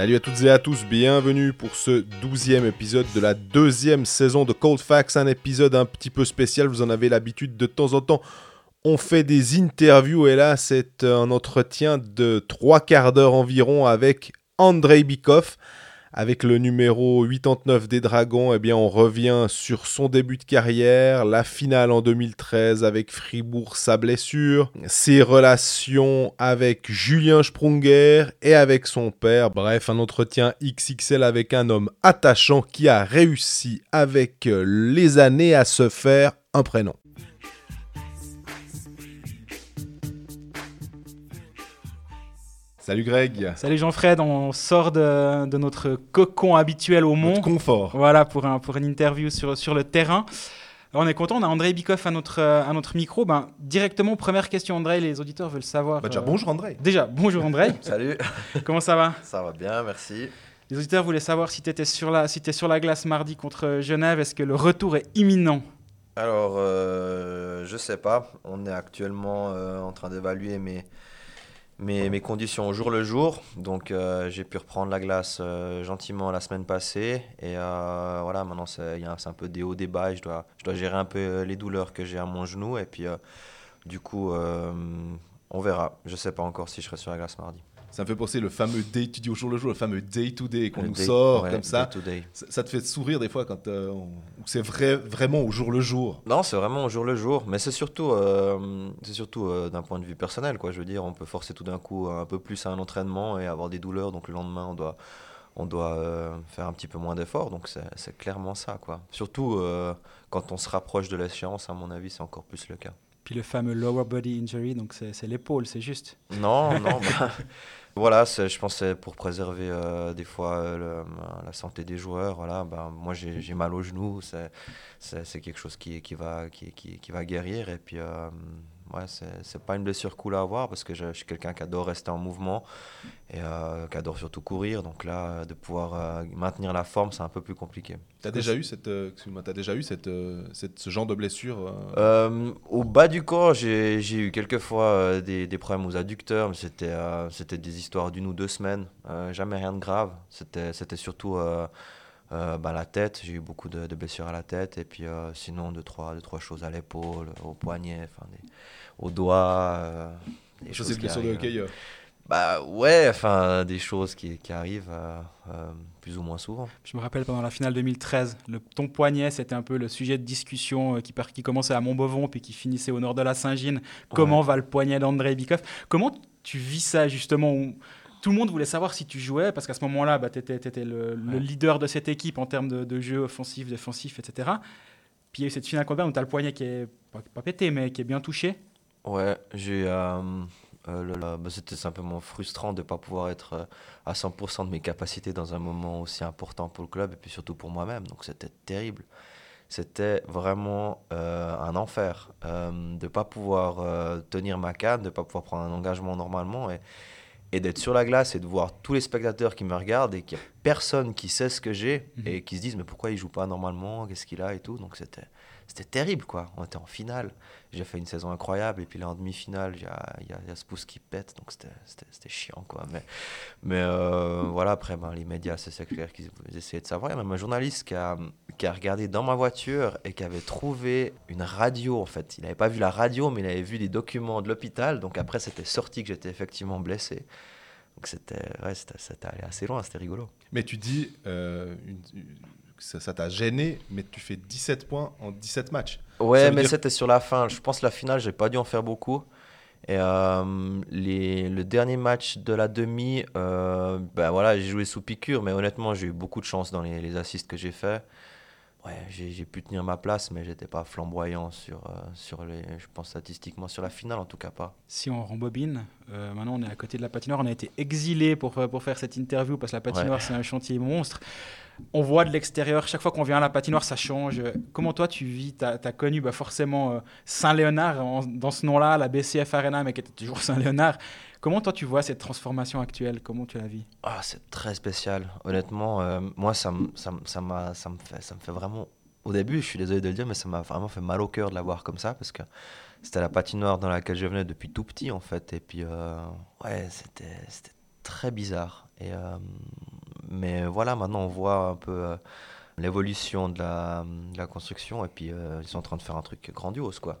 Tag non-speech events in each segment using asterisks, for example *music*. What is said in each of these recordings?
Salut à toutes et à tous, bienvenue pour ce douzième épisode de la deuxième saison de Cold Facts, un épisode un petit peu spécial, vous en avez l'habitude de temps en temps. On fait des interviews et là c'est un entretien de trois quarts d'heure environ avec Andrei Bikov. Avec le numéro 89 des Dragons, eh bien, on revient sur son début de carrière, la finale en 2013 avec Fribourg, sa blessure, ses relations avec Julien Sprunger et avec son père. Bref, un entretien XXL avec un homme attachant qui a réussi avec les années à se faire un prénom. Salut Greg. Salut Jean-Fred, on sort de, notre cocon habituel au monde. confort. Voilà, pour, un, pour une interview sur, sur le terrain. on est content, on a André Bikoff à notre, à notre micro. Ben, directement, première question André, les auditeurs veulent savoir. Bah déjà, euh, bonjour André. Déjà, bonjour André. *laughs* Salut. *laughs* Comment ça va? Ça va bien, merci. Les auditeurs voulaient savoir si tu étais sur la, si sur la glace mardi contre Genève. Est-ce que le retour est imminent? Alors, euh, je sais pas. On est actuellement euh, en train d'évaluer mes mes, mes, conditions au jour le jour. Donc euh, j'ai pu reprendre la glace euh, gentiment la semaine passée. Et euh, voilà, maintenant c'est un peu des hauts, des bas. je dois, je dois gérer un peu les douleurs que j'ai à mon genou. Et puis du coup, on verra. Je ne sais pas encore si je serai sur la glace mardi. Ça me fait penser le fameux day, tu dis au jour le jour, le fameux day to day qu'on nous sort comme ça. ça. te fait sourire des fois quand euh, c'est vrai, vraiment au jour le jour? Non, c'est vraiment au jour le jour, mais c'est surtout, euh, c'est surtout euh, d'un point de vue personnel, quoi. Je veux dire, on peut forcer tout d'un coup un peu plus à un entraînement et avoir des douleurs, donc le lendemain on doit, on doit faire un petit peu moins d'efforts, donc c'est clairement ça, quoi. Surtout quand on se rapproche de l'échéance, à mon avis, c'est encore plus le cas. Puis le fameux lower body injury, donc c'est l'épaule, c'est juste. Non, non. *laughs* Bah, voilà, je pense pour préserver euh, des fois euh, la santé des joueurs. Voilà, ben, moi j'ai mal au genou, c'est quelque chose qui, qui, va, qui, qui, qui, va guérir. Et puis euh, ouais, c'est pas une blessure cool à avoir parce que je, suis quelqu'un qui adore rester en mouvement et euh, qui adore surtout courir. Donc là, de pouvoir euh, maintenir la forme, c'est un peu plus compliqué. Tu as déjà eu, cette, euh, as déjà eu cette, cette, ce genre de blessure Au bas du corps, j'ai eu quelques fois des, des, problèmes aux adducteurs, mais c'était c'était des histoires d'une ou deux semaines. jamais rien de grave. C'était surtout. bah, la tête, j'ai eu beaucoup de, blessures à la tête et puis sinon deux trois, deux, trois choses à l'épaule, au poignet, enfin des, au doigt. Euh, des choses blessures de hockey euh. Bah ouais, enfin des choses qui, qui arrivent euh, plus ou moins souvent. Je me rappelle pendant la finale 2013, le, ton poignet c'était un peu le sujet de discussion qui, qui commençait à Montbovon puis qui finissait au nord de la Saint-Gine. Comment va le poignet d'André Bikoff Comment tu vis ça justement tout le monde voulait savoir si tu jouais, parce qu'à ce moment-là, bah, tu étais, le, leader de cette équipe en termes de, de jeu offensif, défensif, etc. Puis il y a eu cette finale contre où tu as le poignet qui est pas, pas, pété, mais qui est bien touché. Ouais, j'ai. Euh, euh, bah, c'était simplement frustrant de ne pas pouvoir être euh, à 100% de mes capacités dans un moment aussi important pour le club et puis surtout pour moi-même. Donc c'était terrible. C'était vraiment un enfer de ne pas pouvoir tenir ma canne, de ne pas pouvoir prendre un engagement normalement et, et d'être sur la glace et de voir tous les spectateurs qui me regardent et qu'il n'y a personne qui sait ce que j'ai mhm. et qui se disent mais pourquoi il joue pas normalement, qu'est-ce qu'il a et tout? Donc c'était c'était terrible, quoi. On était en finale. J'ai fait une saison incroyable. Et puis là, en demi-finale, il y a, y, y a, ce pouce qui pète. Donc c'était chiant, quoi. Mais, mais euh, voilà, après, ben, les médias, c'est clair qu'ils essayaient de savoir. Il y a même un journaliste qui a, qui a regardé dans ma voiture et qui avait trouvé une radio, en fait. Il n'avait pas vu la radio, mais il avait vu des documents de l'hôpital. Donc après, c'était sorti que j'étais effectivement blessé. Donc c'était ouais, allé assez loin, c'était rigolo. Mais tu dis, euh, ça t'a gêné, mais tu fais 17 points en 17 matchs. Ouais, mais c'était sur la fin. Je pense que la finale, j'ai pas dû en faire beaucoup. Et euh, les, le dernier match de la demi, euh, ben voilà, j'ai joué sous piqûre, mais honnêtement, j'ai eu beaucoup de chance dans les, les assists que j'ai fait. Ouais, j'ai pu tenir ma place, mais j'étais pas flamboyant sur, euh, sur les, je pense statistiquement sur la finale en tout cas pas. Si on rembobine, maintenant on est à côté de la patinoire, on a été exilé pour, pour faire cette interview parce que la patinoire c'est un chantier monstre on voit de l'extérieur, chaque fois qu'on vient à la patinoire, ça change. Comment toi, tu vis Tu as, connu? Bah, forcément euh, Saint-Léonard dans ce nom-là, la BCF Arena, mais qui était toujours *laughs* Saint-Léonard. Comment toi, tu vois cette transformation actuelle? Comment tu la vis? Ah, C'est très spécial. Honnêtement, euh, moi, ça, ça, ça, me fait, ça me fait vraiment... Au début, je suis désolé de le dire, mais ça m'a vraiment fait mal au cœur de la voir comme ça, parce que c'était la patinoire dans laquelle je venais depuis tout petit, en fait. Et puis, euh, ouais, c'était très bizarre. Et Mais voilà, maintenant on voit un peu l'évolution de la, construction et puis ils sont en train de faire un truc grandiose quoi.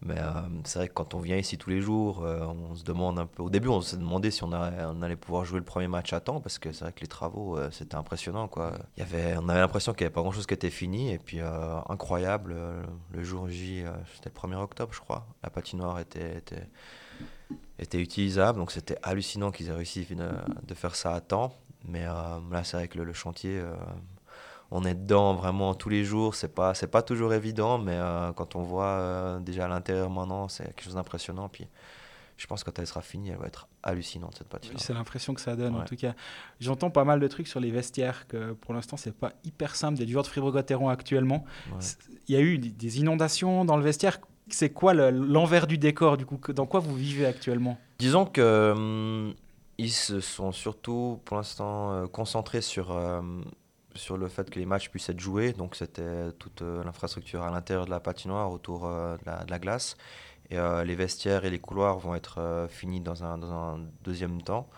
Mais euh, c'est vrai que quand on vient ici tous les jours, euh, on se demande un peu. Au début, on s'est demandé si on, allait pouvoir jouer le premier match à temps, parce que c'est vrai que les travaux, euh, c'était impressionnant. Quoi. Il y avait, on avait l'impression qu'il n'y avait pas grand-chose qui était fini. Et puis, incroyable, le jour J, c'était le 1er octobre, je crois. La patinoire était, était, utilisable, donc c'était hallucinant qu'ils aient réussi de, faire ça à temps. Mais là, c'est vrai que le chantier on est dedans vraiment tous les jours. C'est pas, c'est pas toujours évident, mais euh, quand on voit euh, déjà à l'intérieur maintenant, c'est quelque chose d'impressionnant. Puis je pense que quand elle sera finie, elle va être hallucinante cette patinoire. c'est l'impression que ça donne en tout cas. J'entends pas mal de trucs sur les vestiaires que pour l'instant c'est pas hyper simple des joueurs de fribourg actuellement. Il y a eu des inondations dans le vestiaire. C'est quoi l'envers du décor du coup? Dans quoi vous vivez actuellement? Disons que hum, ils se sont surtout pour l'instant euh, concentrés sur sur le fait que les matchs puissent être joués. Donc c'était toute euh, l'infrastructure à l'intérieur de la patinoire, autour euh, de la, glace. Et euh, les vestiaires et les couloirs vont être finis dans un, dans un, deuxième temps.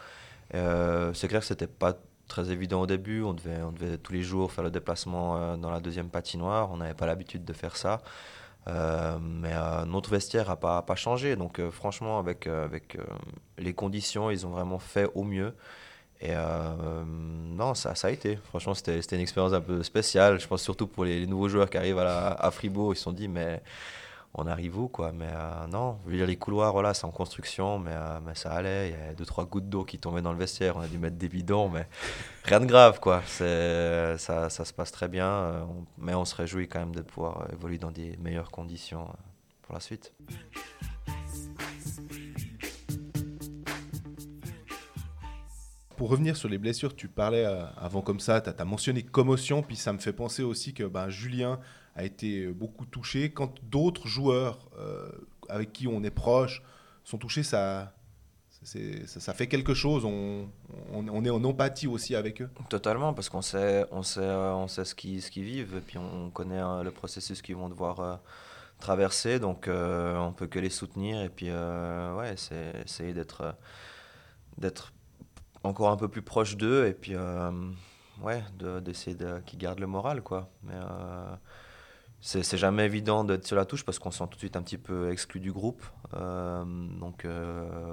c'est clair que c'était pas très évident au début. On devait, on devait tous les jours faire le déplacement dans la deuxième patinoire. On n'avait pas l'habitude de faire ça. Mais notre vestiaire n'a pas, changé. Donc franchement, avec, les conditions, ils ont vraiment fait au mieux. Et euh, non, ça, ça a été. Franchement, c'était une expérience un peu spéciale. Je pense surtout pour les, nouveaux joueurs qui arrivent à, à Fribourg. Ils se sont dit, mais on arrive où quoi Mais euh, non, dire, les couloirs, voilà, c'est en construction, mais, euh, mais ça allait. Il y a deux, trois gouttes d'eau qui tombaient dans le vestiaire. On a dû mettre des bidons, mais rien de grave, quoi. Ça, ça se passe très bien. mais on se réjouit quand même de pouvoir évoluer dans des meilleures conditions pour la suite. Pour revenir sur les blessures, tu parlais euh, avant comme ça, tu as, mentionné commotion, puis ça me fait penser aussi que ben, Julien a été beaucoup touché. Quand d'autres joueurs euh, avec qui on est proche sont touchés, ça, ça, fait quelque chose. On, on, est en empathie aussi avec eux. Totalement, parce qu'on sait, on sait, euh, on sait ce qu'ils ce vivent, et puis on connaît le processus qu'ils vont devoir traverser, donc on peut que les soutenir, et puis ouais, c'est essayer d'être d'être encore un peu plus proche d'eux et puis euh, ouais d'essayer de, qu'ils gardent le moral quoi mais euh, c'est jamais évident d'être sur la touche parce qu'on se sent tout de suite un petit peu exclu du groupe. Euh, donc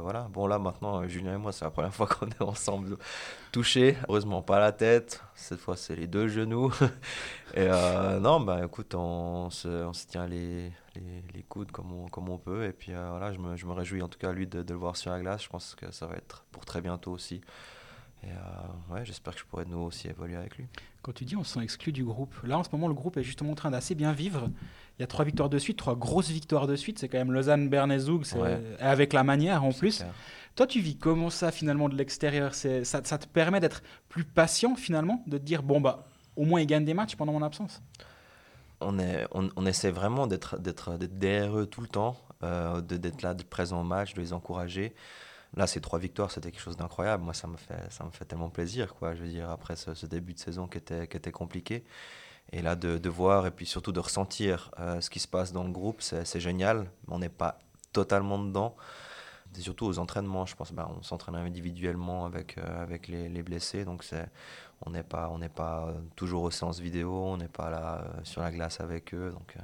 voilà. Bon là maintenant, Julien et moi, c'est la première fois qu'on est *laughs* ensemble touchés. Heureusement pas la tête. Cette fois, c'est les deux genoux. *laughs* et non, bah écoute, se, on se tient les, les, les, coudes comme on, comme on peut. Et puis voilà, je me, je me réjouis en tout cas lui de, de, le voir sur la glace. Je pense que ça va être pour très bientôt aussi. Et euh, ouais, j'espère que je pourrai nous aussi évoluer avec lui. Quand tu dis on se sent exclu du groupe, là en ce moment le groupe est justement en train d'assez bien vivre. Il y a trois victoires de suite, trois grosses victoires de suite. C'est quand même Lausanne, Berne Zoug, avec la manière en plus. Toi, tu vis comment ça finalement de l'extérieur? Ça, ça te permet d'être plus patient finalement, de te dire bon bah au moins ils gagnent des matchs pendant mon absence? On, est, on, on essaie vraiment d'être derrière eux tout le temps, euh, d'être là, de présent au match, de les encourager. Là, ces trois victoires, c'était quelque chose d'incroyable. Moi, ça me fait, ça me fait tellement plaisir, quoi. Je veux dire, après ce, début de saison qui était, qui était compliqué. Et là, de, de voir et puis surtout de ressentir euh, ce qui se passe dans le groupe, c'est génial. On n'est pas totalement dedans. C'est surtout aux entraînements, je pense. Bah, on s'entraîne individuellement avec, euh, avec les, les, blessés. Donc, on n'est pas, on pas toujours aux séances vidéo, on n'est pas là euh, sur la glace avec eux. Donc,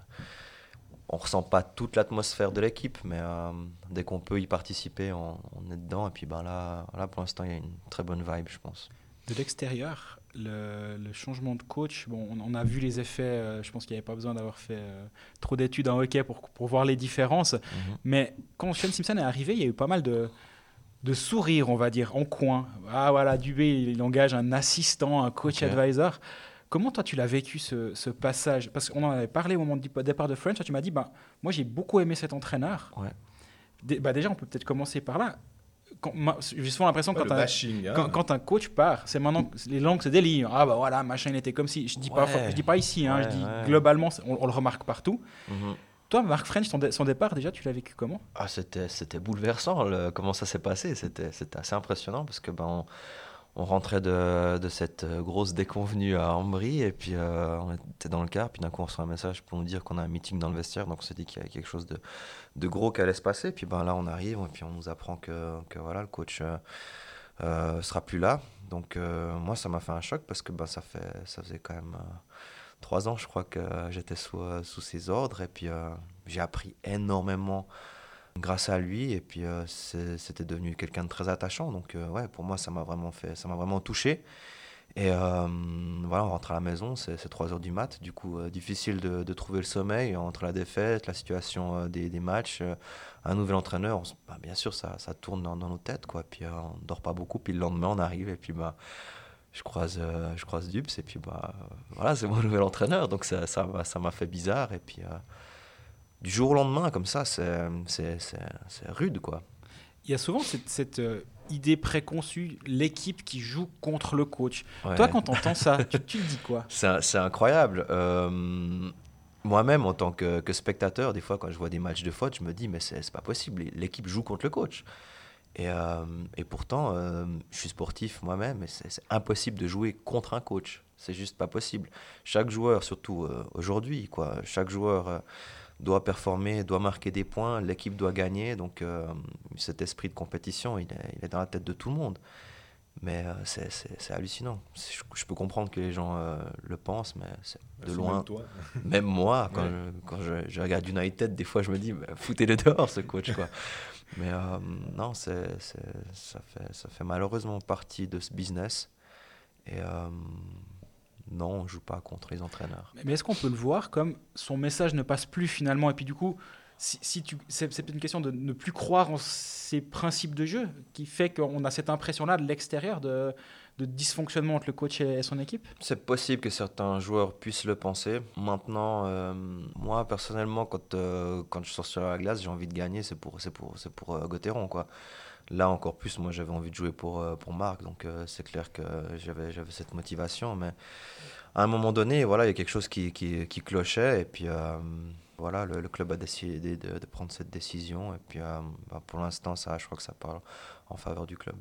on ressent pas toute l'atmosphère de l'équipe, mais euh, dès qu'on peut y participer, on, est dedans. Et puis ben là, là pour l'instant, il y a une très bonne vibe, je pense. De l'extérieur, le, changement de coach, bon, on, a vu les effets. Euh, je pense qu'il n'y avait pas besoin d'avoir fait euh, trop d'études en hockey pour, pour voir les différences. Mhm. Mais quand Sean Simpson est arrivé, il y a eu pas mal de, de sourires, on va dire, en coin. Ah voilà, Dubé, il engage un assistant, un coach advisor. Comment toi tu l'as vécu ce, passage? Parce qu'on en avait parlé au moment du départ de French, tu m'as dit, bah, moi j'ai beaucoup aimé cet entraîneur. Ouais. bah, déjà, on peut peut-être commencer par là. J'ai souvent l'impression quand, un, hein. quand, un coach part, c'est maintenant les langues se délient. Ah bah voilà, machin il était comme si. Je dis pas, je dis pas ici, hein, je dis globalement, on, le remarque partout. Mhm. Toi, Marc French, son, départ, déjà, tu l'as vécu comment? Ah, C'était bouleversant, comment ça s'est passé. C'était assez impressionnant parce que ben, on rentrait de, cette grosse déconvenue à Ambry et puis euh, on était dans le car. Puis d'un coup, on reçoit un message pour nous dire qu'on a un meeting dans le vestiaire. Donc on s'est dit qu'il y avait quelque chose de, gros qui allait se passer. Puis ben là, on arrive et puis on nous apprend que, voilà, le coach, euh, euh, sera plus là. Donc moi, ça m'a fait un choc parce que ben, ça, fait, ça faisait quand même trois ans, je crois, que j'étais sous, sous ses ordres. Et puis j'ai appris énormément grâce à lui. Et puis c'était devenu quelqu'un de très attachant. Donc ouais, pour moi, ça m'a vraiment fait, ça m'a vraiment touché. Et euh, voilà, on rentre à la maison, c'est 3 heures du mat, du coup euh, difficile de, trouver le sommeil entre la défaite, la situation euh, des, matchs, un nouvel entraîneur, bah, bien sûr ça, ça tourne dans, nos têtes, quoi. puis on dort pas beaucoup, puis le lendemain on arrive et puis bah, je croise, je croise Dubs et puis bah, voilà, c'est mon *laughs* nouvel entraîneur, donc ça m'a ça, ça fait bizarre et puis du jour au lendemain comme ça, c'est rude quoi. Il y a souvent cette, cette idée préconçue, l'équipe qui joue contre le coach. Toi, quand tu entends ça, tu, tu, dis quoi? *laughs* C'est incroyable. Euh, moi-même, en tant que, spectateur, des fois, quand je vois des matchs de faute, je me dis, mais c'est pas possible, l'équipe joue contre le coach. Et, euh, et pourtant, euh, je suis sportif moi-même, et c'est impossible de jouer contre un coach. C'est juste pas possible. Chaque joueur, surtout aujourd'hui, quoi, chaque joueur doit performer, doit marquer des points, l'équipe doit gagner. Donc euh, cet esprit de compétition, il est, il est, dans la tête de tout le monde. Mais euh, c'est hallucinant. Je, peux comprendre que les gens euh, le pensent, mais c'est de loin. Même, toi. même moi, quand, je, quand je, je, regarde United, des fois je me dis, foutez-le dehors ce coach. Quoi. *laughs* mais non, c'est ça, fait, ça fait malheureusement partie de ce business. Et non, on ne joue pas contre les entraîneurs. Mais est-ce qu'on peut le voir comme son message ne passe plus finalement? Et puis du coup, si, c'est, peut-être une question de ne plus croire en ses principes de jeu qui fait qu'on a cette impression-là de l'extérieur de, dysfonctionnement entre le coach et son équipe C'est possible que certains joueurs puissent le penser. Maintenant, euh, moi personnellement, quand, euh, quand je sors sur la glace, j'ai envie de gagner, c'est pour, c'est pour, pour euh, quoi. Là encore plus, moi j'avais envie de jouer pour, pour Marc, donc c'est clair que j'avais, cette motivation. Mais à un moment donné, voilà, il y a quelque chose qui, qui, clochait, et puis voilà, le, club a décidé de, de, prendre cette décision, et puis bah, pour l'instant, je crois que ça parle en faveur du club.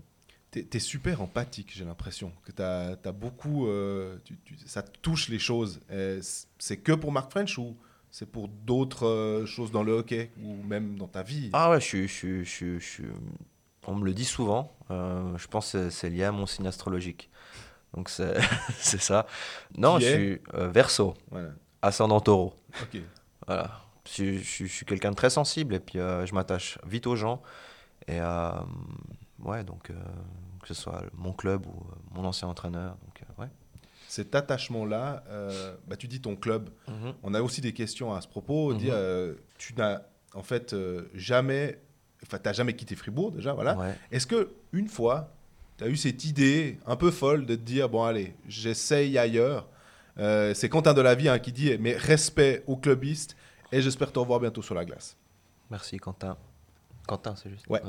Tu es, super empathique, j'ai l'impression. Que tu as, beaucoup. Tu, ça touche les choses. C'est que pour Marc French ou c'est pour d'autres choses dans le hockey ou même dans ta vie? Ah ouais, je suis, je, je, on me le dit souvent. Euh, je pense que c'est lié à mon signe astrologique. Donc c'est *laughs* ça. Non, je suis euh, verso, ascendant taureau. Voilà. Je, suis quelqu'un de très sensible et puis euh, je m'attache vite aux gens. Et ouais, donc que ce soit mon club ou mon ancien entraîneur. Donc, ouais. Cet attachement-là, bah, tu dis ton club. Mhm. On a aussi des questions à ce propos. Mhm. tu n'as en fait jamais Enfin, tu n'as jamais quitté Fribourg déjà, voilà. Est-ce que une fois, tu as eu cette idée un peu folle de te dire bon, allez, j'essaye ailleurs euh, C'est Quentin de la Vie hein, qui dit mais respect aux clubistes et j'espère te revoir bientôt sur la glace. Merci, Quentin. Quentin, c'est juste. Ouais.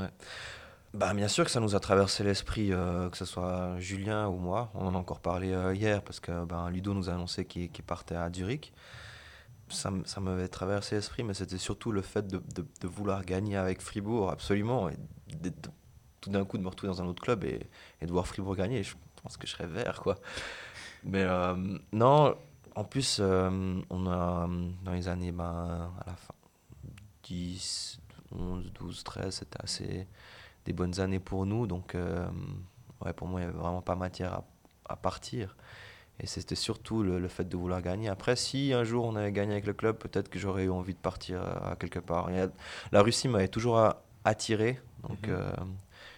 Bah, bien sûr que ça nous a traversé l'esprit, euh, que ce soit Julien ou moi. On en a encore parlé euh, hier parce que ben, Ludo nous a annoncé qu'il partait à Zurich ça, ça m'avait traversé l'esprit, mais c'était surtout le fait de, de, vouloir gagner avec Fribourg, absolument. Tout d'un coup, de me retrouver dans un autre club et, et, de voir Fribourg gagner, je pense que je serais vert, quoi. Mais euh, non, en plus, on a, dans les années, ben, à la fin, 10, 11, 12, 13, c'était assez des bonnes années pour nous. Donc, euh, ouais, pour moi, il n'y avait vraiment pas matière à, à partir. Et c'était surtout le, fait de vouloir gagner. Après, si un jour on avait gagné avec le club, peut-être que j'aurais eu envie de partir à, quelque part. la Russie m'avait toujours attiré, donc mhm. euh,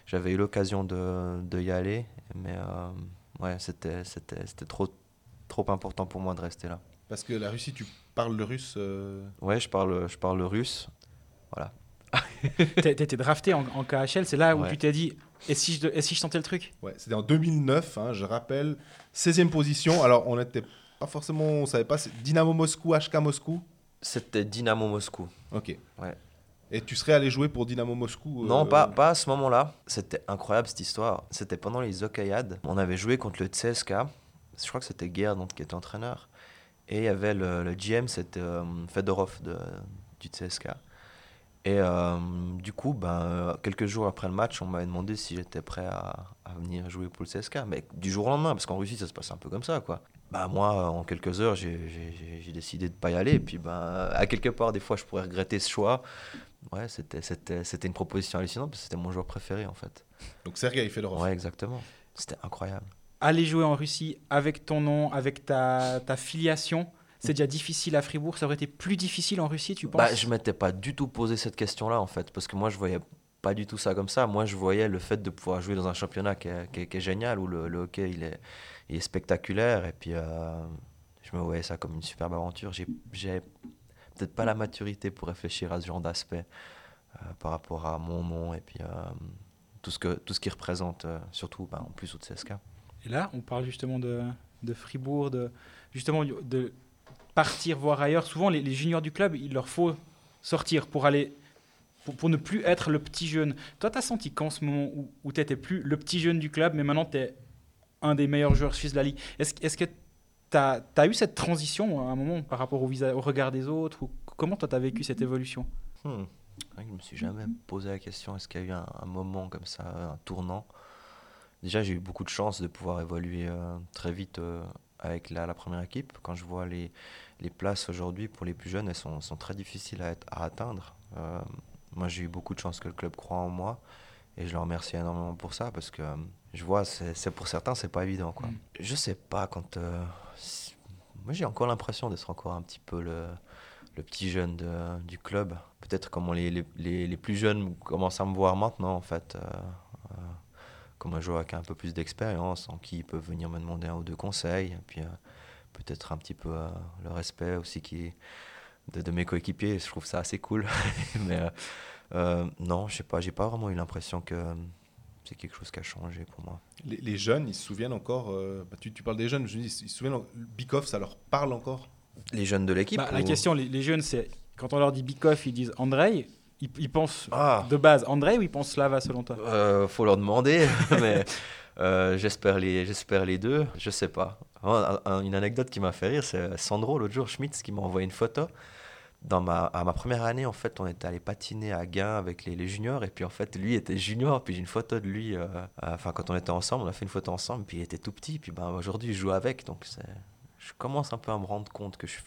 j'avais eu l'occasion de, de, y aller, mais euh, ouais, c'était trop, trop important pour moi de rester là. Parce que la Russie, tu parles le russe euh Ouais, je parle, je parle le russe. Voilà. *laughs* tu été drafté en, en KHL, c'est là où tu t'es dit et si je, et si je tentais le truc? Ouais, c'était en 2009, hein, je rappelle, 16e position. Alors, on n'était pas forcément, on savait pas, Dynamo Moscou, HK Moscou? C'était Dynamo Moscou. Ok. Ouais. Et tu serais allé jouer pour Dynamo Moscou euh, Non, pas, pas à ce moment-là. C'était incroyable cette histoire. C'était pendant les Okayades. On avait joué contre le CSK. Je crois que c'était Gerd qui était entraîneur. Et il y avait le, le GM, c'était euh, Fedorov de, du CSK. Et euh, du coup, ben, quelques jours après le match, on m'avait demandé si j'étais prêt à, à, venir jouer pour le CSK. Mais du jour au lendemain, parce qu'en Russie, ça se passe un peu comme ça. quoi. bah moi, en quelques heures, j'ai décidé de ne pas y aller. Et puis, bah, à quelque part, des fois, je pourrais regretter ce choix. Ouais, c'était une proposition hallucinante parce que c'était mon joueur préféré, en fait. Donc, Sergei Fedorov. Ouais, exactement. C'était incroyable. Aller jouer en Russie avec ton nom, avec ta, ta filiation, c'est déjà difficile à Fribourg. Ça aurait été plus difficile en Russie, tu penses? bah, Je m'étais pas du tout posé cette question-là, en fait, parce que moi, je voyais pas du tout ça comme ça. Moi, je voyais le fait de pouvoir jouer dans un championnat qui est, qui est, génial, où le, hockey, il est, il est, spectaculaire. Et puis, euh, je me voyais ça comme une superbe aventure. J'ai peut-être pas la maturité pour réfléchir à ce genre d'aspect euh, par rapport à mon nom et puis euh, tout, ce que, tout ce qui représente, surtout bah, en plus au CSK. Et là, on parle justement de, de Fribourg, de, justement de partir voir ailleurs. Souvent, les, juniors du club, il leur faut sortir pour aller pour, ne plus être le petit jeune. Toi, tu as senti qu'en ce moment où, où tu n'étais plus le petit jeune du club, mais maintenant tu es un des meilleurs joueurs suisses de la Ligue, est-ce est que tu as, eu cette transition à un moment par rapport au, au regard des autres ou Comment toi, tu as vécu cette évolution? Hmm. Je ne me suis jamais posé la question est-ce qu'il y a eu un, moment comme ça, un tournant? Déjà, j'ai eu beaucoup de chance de pouvoir évoluer euh, très vite euh, avec la, la, première équipe. Quand je vois les, les places aujourd'hui pour les plus jeunes, elles sont, sont très difficiles à, être, à atteindre. Euh, moi, j'ai eu beaucoup de chance que le club croit en moi. Et je le remercie énormément pour ça parce que euh, je vois, c'est pour certains, c'est pas évident. Quoi. Mm. Je sais pas, quand. Euh, moi, j'ai encore l'impression d'être encore un petit peu le, le petit jeune de, du club. Peut-être comment les, les, les, plus jeunes commencent à me voir maintenant, en fait. Euh, comme un joueur avec un peu plus d'expérience, en qui ils peuvent venir me demander un ou deux conseils. Et puis, peut-être un petit peu le respect aussi qui de, mes coéquipiers. Je trouve ça assez cool. *laughs* Mais euh, euh, non, je sais pas, j'ai pas vraiment eu l'impression que c'est quelque chose qui a changé pour moi. Les, jeunes, ils se souviennent encore. Euh, bah, tu, parles des jeunes, je dis, ils se souviennent. Bikoff, ça leur parle encore? Les jeunes de l'équipe bah, La question, les, jeunes, c'est quand on leur dit Bikoff, ils disent Andrei. Ils, pensent ah. de base Andrei ou ils pensent Slava selon toi? Euh, Faut leur demander, *laughs* mais j'espère les, j'espère les deux. Je sais pas. Une anecdote qui m'a fait rire, c'est Sandro l'autre jour Schmitz qui m'a envoyé une photo dans ma, à ma première année, en fait, on était allé patiner à Gain avec les, les, juniors. Et puis, en fait, lui était junior. Puis, j'ai une photo de lui. Euh, enfin, quand on était ensemble, on a fait une photo ensemble. Puis, il était tout petit. Puis, ben, aujourd'hui, je joue avec. Donc, je commence un peu à me rendre compte que je,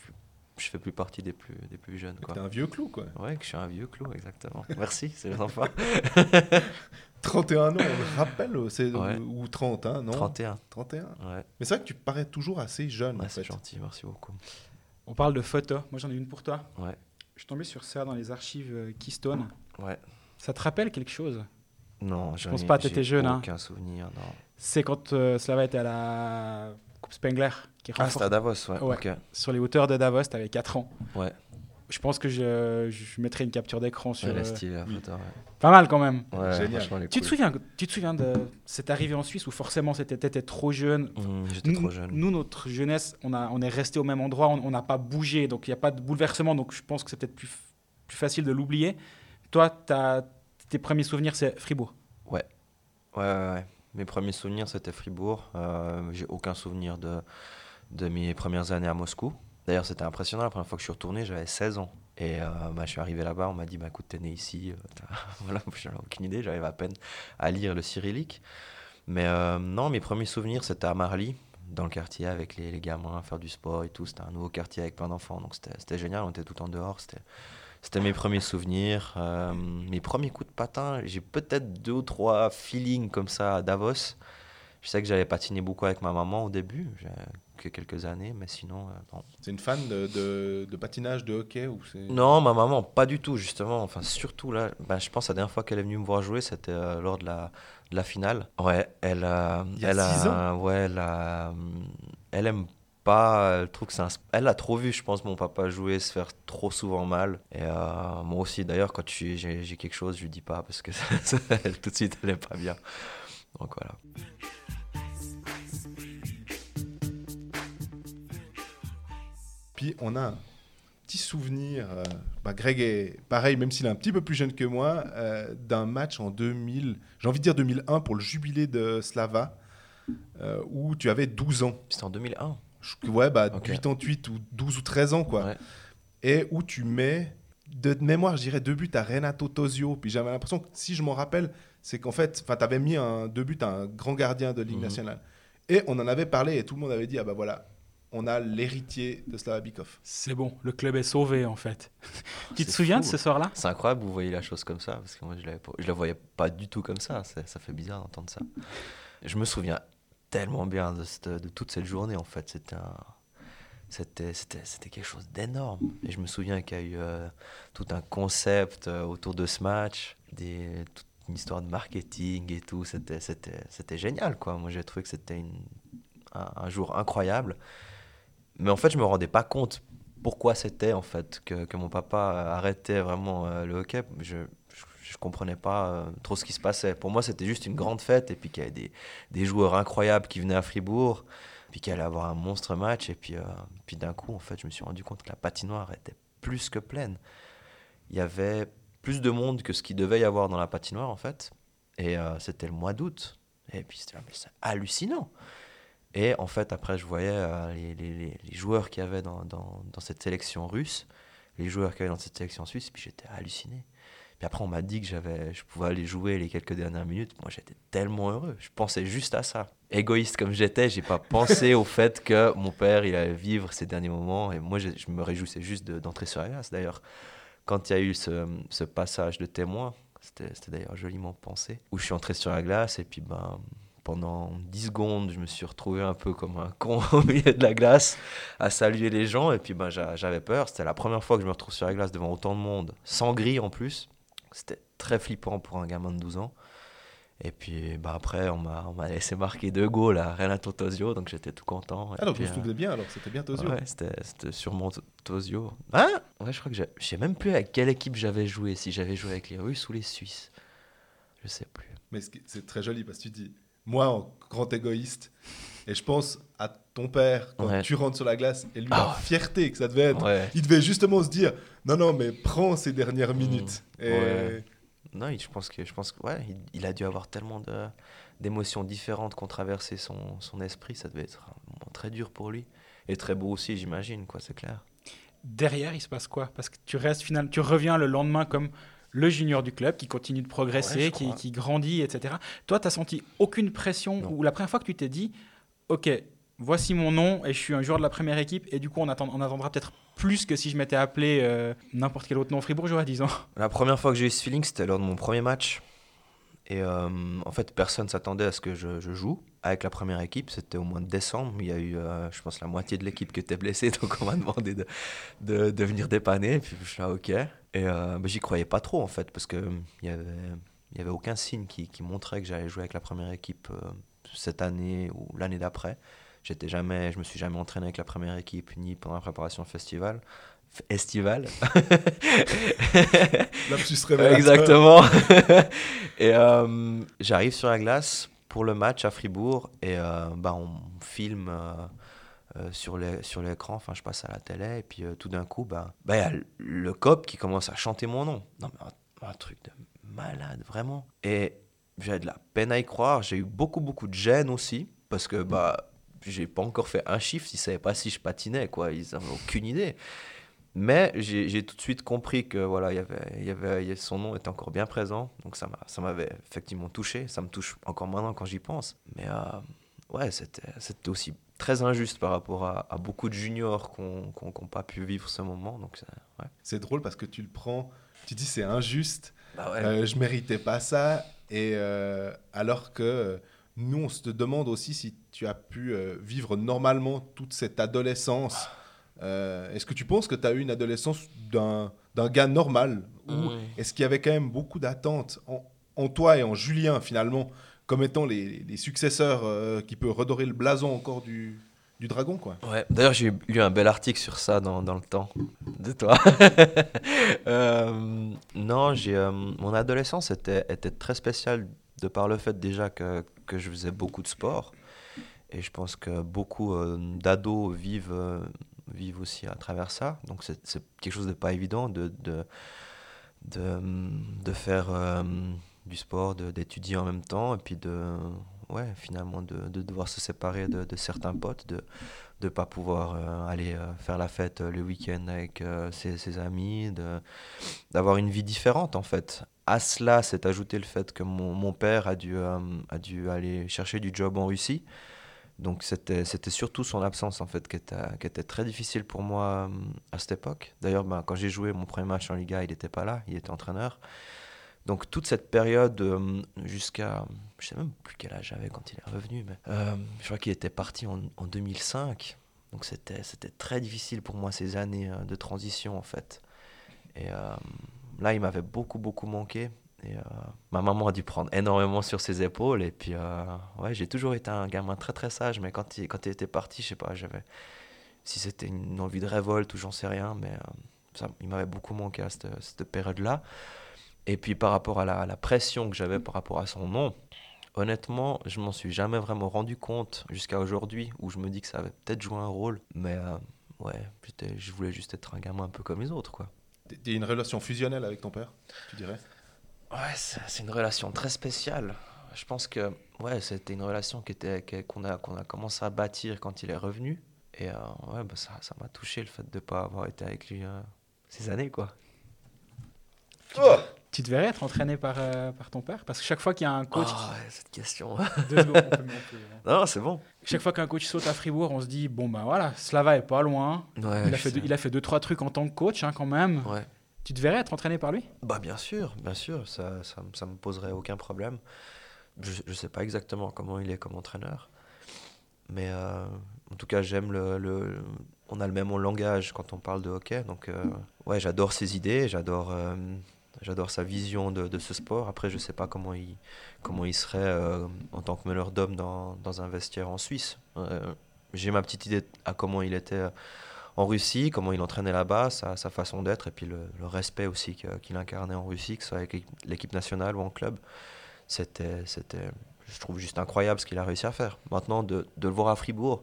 je fais plus partie des plus, des plus jeunes. Tu es un vieux clou, quoi. Ouais, que je suis un vieux clou, exactement. Merci, c'est sympa. *laughs* 31 ans, on le rappelle, c'est, ou 30, hein, non? 31. 31. Ouais. Mais c'est vrai que tu parais toujours assez jeune. c'est gentil, merci beaucoup. On parle de photos. Moi, j'en ai une pour toi. Ouais. Je suis tombé sur ça dans les archives euh, Keystone. Ouais. Ça te rappelle quelque chose? Non, je pense pas. Tu étais jeune. Hein. Aucun souvenir, non. C'est quand euh, Slava était à la Coupe Spengler. Qui ah, c'était à Davos, ouais. ouais. Sur les hauteurs de Davos, tu avais 4 ans. Ouais. Je pense que je, je mettrai une capture d'écran sur. Ouais, style, la photo, ouais. Pas mal quand même. Ouais, Génial. Tu, te souviens, tu te souviens de cette arrivée en Suisse où forcément c'était peut-être trop jeune? Mmh, J'étais trop jeune. Nous, notre jeunesse, on, a, on est resté au même endroit, on n'a pas bougé, donc il n'y a pas de bouleversement, donc je pense que c'est peut-être plus, plus facile de l'oublier. Toi, as, tes premiers souvenirs, c'est Fribourg ouais. ouais. Ouais, Mes premiers souvenirs, c'était Fribourg. Euh, J'ai aucun souvenir de, de mes premières années à Moscou. D'ailleurs, c'était impressionnant. La première fois que je suis retourné, j'avais 16 ans. Et euh, bah, je suis arrivé là-bas, on m'a dit bah, écoute, t'es né ici. Euh, *laughs* voilà, je n'avais aucune idée, j'arrive à peine à lire le cyrillique. Mais euh, non, mes premiers souvenirs, c'était à Marly, dans le quartier avec les, les gamins, faire du sport et tout. C'était un nouveau quartier avec plein d'enfants, donc c'était génial. On était tout en dehors. C'était mes premiers souvenirs. mes premiers coups de patin, j'ai peut-être deux ou trois feelings comme ça à Davos. Je sais que j'avais patiné beaucoup avec ma maman au début que quelques années, mais sinon, euh, non. C'est une fan de, de, patinage, de hockey ou Non, ma maman, pas du tout, justement. Enfin, surtout là, ben, je pense la dernière fois qu'elle est venue me voir jouer, c'était euh, lors de la, de la finale. Ouais, elle, a Il y a elle a, ans. ouais, elle, elle aime pas, elle trouve que c'est un... Elle a trop vu, je pense, mon papa jouer, se faire trop souvent mal. Et euh, moi aussi, d'ailleurs, quand j'ai quelque chose, je lui dis pas parce que *laughs* elle, tout de suite, elle est pas bien. Donc voilà. Puis on a un petit souvenir, euh, bah, Greg est pareil, même s'il est un petit peu plus jeune que moi, euh, d'un match en 2000, j'ai envie de dire 2001 pour le jubilé de Slava, euh, où tu avais 12 ans. C'était en 2001 Ouais, bah, 88 ou 12 ou 13 ans, quoi. Et où tu mets, de mémoire, je dirais, deux buts à Renato Tosio. Puis j'avais l'impression que, si je m'en rappelle, c'est qu'en fait, tu avais mis un, deux buts à un grand gardien de Ligue mhm. nationale. Et on en avait parlé et tout le monde avait dit, ah bah voilà, on a l'héritier de Slavabikov. C'est bon, le club est sauvé en fait. *laughs* tu te souviens de ce soir-là? C'est incroyable, vous voyez la chose comme ça, parce que moi je ne je la voyais pas du tout comme ça. Ça fait bizarre d'entendre ça. Je me souviens tellement bien de, cette- de toute cette journée en fait. C'était un- C'était, quelque chose d'énorme. Et je me souviens qu'il y a eu euh, tout un concept euh, autour de ce match, des, toute une histoire de marketing et tout. C'était, c'était, c'était génial, quoi. Moi, j'ai trouvé que c'était un jour incroyable. Mais en fait, je me rendais pas compte pourquoi c'était, en fait, que, que mon papa arrêtait vraiment euh, le hockey. Je, je, comprenais pas euh, trop ce qui se passait. Pour moi, c'était juste une grande fête et puis qu'il y avait des, des joueurs incroyables qui venaient à Fribourg puis qu'il allait avoir un monstre match. Et puis, euh, puis d'un coup, en fait, je me suis rendu compte que la patinoire était plus que pleine. Il y avait plus de monde que ce qu'il devait y avoir dans la patinoire, en fait. Et euh, c'était le mois d'août. Et puis, c'était hallucinant. Et en fait, après, je voyais euh, les, joueurs qu'il y avait dans, cette sélection russe, les joueurs qu'il y avait dans cette sélection suisse, puis j'étais halluciné. Puis après, on m'a dit que je pouvais aller jouer les quelques dernières minutes. Moi, j'étais tellement heureux. Je pensais juste à ça. Égoïste comme j'étais, j'ai pas pensé au fait que mon père, il allait vivre ces derniers moments. Et moi, je, me réjouissais juste de- d'entrer sur la glace. D'ailleurs, quand il y a eu ce, ce passage de témoin, c'était c'était d'ailleurs joliment pensé, où je suis entré sur la glace et puis ben, pendant 10 secondes, je me suis retrouvé un peu comme un *laughs* con au milieu de la glace à saluer les gens et puis ben, j'a- j'avais peur. C'était la première fois que je me retrouve sur la glace devant autant de monde, sans gris en plus. C'était très flippant pour un gamin de 12 ans. Et puis ben, après, on m'a laissé marquer deux goals à Renan Totosio, donc j'étais tout content. Et Ah, donc puis, euh, bien, alors c'était bien Tozio. Ouais, c'était sûrement Tosio. Hein? Ouais, je crois que je sais même plus avec quelle équipe j'avais joué, si j'avais joué avec les Russes ou les Suisses. Je sais plus. Mais c'est très joli parce que tu dis, moi, en grand égoïste, et je pense à ton père quand Ouais. tu rentres sur la glace et lui, Ah la fierté que ça devait être. Ouais. Il devait justement se dire, non, non, mais prends ces dernières minutes. Et Ouais. Non, je pense que je pense que ouais, il, il a dû avoir tellement de d'émotions différentes qu'on traversait son, son esprit, ça devait être un moment très dur pour lui et très beau aussi, j'imagine quoi, c'est clair. Derrière, il se passe quoi? Parce que tu restes final, tu reviens le lendemain comme le junior du club qui continue de progresser, qui, grandit, etc. Toi, tu as senti aucune pression ou la première fois que tu t'es dit, OK, voici mon nom et je suis un joueur de la première équipe et du coup, on, attend, on attendra peut-être plus que si je m'étais appelé euh, n'importe quel autre nom fribourgeois, disons. La première fois que j'ai eu ce feeling, c'était lors de mon premier match. Et euh, en fait, personne s'attendait à ce que je, je joue avec la première équipe. C'était au mois de décembre. Il y a eu, euh, je pense, la moitié de l'équipe qui était blessée. *laughs* Donc, on m'a demandé de, de, de venir dépanner. Et puis, je suis là, OK. Et euh, bah, j'y croyais pas trop, en fait, parce qu'il n'y avait, y avait aucun signe qui, qui montrait que j'allais jouer avec la première équipe euh, cette année ou l'année d'après. J'étais jamais, je me suis jamais entraîné avec la première équipe, ni pendant la préparation festival. F- Estival. *laughs* lapsus révélateur. Exactement. *laughs* et euh, j'arrive sur la glace pour le match à Fribourg et euh, bah, on filme euh, sur l'écran, enfin je passe à la télé et puis euh, tout d'un coup, bah, bah, il y a le- cop qui commence à chanter mon nom. Non mais un, un truc de malade, vraiment. Et j'ai de la peine à y croire, j'ai eu beaucoup beaucoup de gêne aussi parce que bah j'ai pas encore fait un chiffre, ils savaient pas si je patinais quoi, ils avaient aucune idée. Mais j'ai tout de suite compris que voilà, il y avait, y avait, son nom était encore bien présent, donc ça m'a, ça m'avait effectivement touché. Ça me touche encore maintenant quand j'y pense. Mais euh, ouais, c'était aussi très injuste par rapport à, à beaucoup de juniors qui n'ont pas pu vivre ce moment. Donc ouais. C'est drôle parce que tu le prends, tu dis c'est injuste, Bah ouais. euh, je méritais pas ça, et euh, alors que nous on se te demande aussi si tu as pu euh, vivre normalement toute cette adolescence. Euh, Est-ce que tu penses que tu as eu une adolescence d'un d'un gars normal? Ou est-ce qu'il y avait quand même beaucoup d'attentes en, en toi et en Julien finalement comme étant les, successeurs euh, qui peuvent redorer le blason encore du, dragon quoi Ouais, d'ailleurs, j'ai lu un bel article sur ça dans, dans le temps de toi. *laughs* Euh, non, j'ai, euh, mon adolescence était, était très spéciale de par le fait déjà que, que je faisais beaucoup de sport. Et je pense que beaucoup d'ados vivent, vivent aussi à travers ça. Donc c'est quelque chose de pas évident de, de, de, de faire du sport, d'étudier en même temps, et puis de, ouais, finalement de, de devoir se séparer de, de certains potes, de ne pas pouvoir euh, aller euh, faire la fête euh, le week-end avec ses, ses amis, d'avoir une vie différente en fait. À cela s'est ajouté le fait que mon, mon père a dû, a dû aller chercher du job en Russie. Donc c'était surtout son absence en fait qui était, qui était très difficile pour moi à cette époque. D'ailleurs, ben, quand j'ai joué mon premier match en Liga, il n'était pas là, il était entraîneur. Donc toute cette période jusqu'à, je sais même plus quel âge j'avais quand il est revenu, mais je crois qu'il était parti en, en 2005. Donc c'était très difficile pour moi ces années de transition en fait. Et là, il m'avait beaucoup beaucoup manqué. Et euh, ma maman a dû prendre énormément sur ses épaules. Et puis, euh, ouais, j'ai toujours été un gamin très très sage. Mais quand il, quand il était parti, je sais pas, j'avais. Si c'était une envie de révolte ou j'en sais rien, mais euh, il m'avait beaucoup manqué à cette, cette période-là. Et puis, par rapport à la, la pression que j'avais par rapport à son nom, honnêtement, je m'en suis jamais vraiment rendu compte jusqu'à aujourd'hui, où je me dis que ça avait peut-être joué un rôle. Mais ouais, je voulais juste être un gamin un peu comme les autres, quoi. Tu une relation fusionnelle avec ton père, tu dirais? Ouais, c'est une relation très spéciale. Je pense que ouais, c'était une relation qui était qu'on a qu'on a commencé à bâtir quand il est revenu. Et euh, ouais, bah ça ça m'a touché le fait de ne pas avoir été avec lui euh, ces années quoi. Oh tu devrais être entraîné par, euh, par ton père? Parce que chaque fois qu'il y a un coach. Oh, ouais, cette question. Deux secondes, on peut. *laughs* Non, c'est bon. Chaque fois qu'un coach saute à Fribourg, on se dit bon, ben voilà, Slava est pas loin. Ouais, il, a fait deux, il a fait deux, trois trucs en tant que coach hein, quand même. Ouais. Tu te verrais être entraîné par lui? Bah bien sûr, bien sûr, ça, ça, ça me poserait aucun problème. Je ne sais pas exactement comment il est comme entraîneur, mais euh, en tout cas j'aime le, le, On a le même langage quand on parle de hockey, donc euh, ouais j'adore ses idées, j'adore j'adore sa vision de, ce sport. Après je sais pas comment il serait en tant que meneur d'hommes dans, un vestiaire en Suisse. J'ai ma petite idée à comment il était en Russie, comment il entraînait là-bas, sa, façon d'être, et puis le, respect aussi qu'il incarnait en Russie, que ce soit avec l'équipe nationale ou en club. C'était, je trouve juste incroyable ce qu'il a réussi à faire. Maintenant, de, le voir à Fribourg,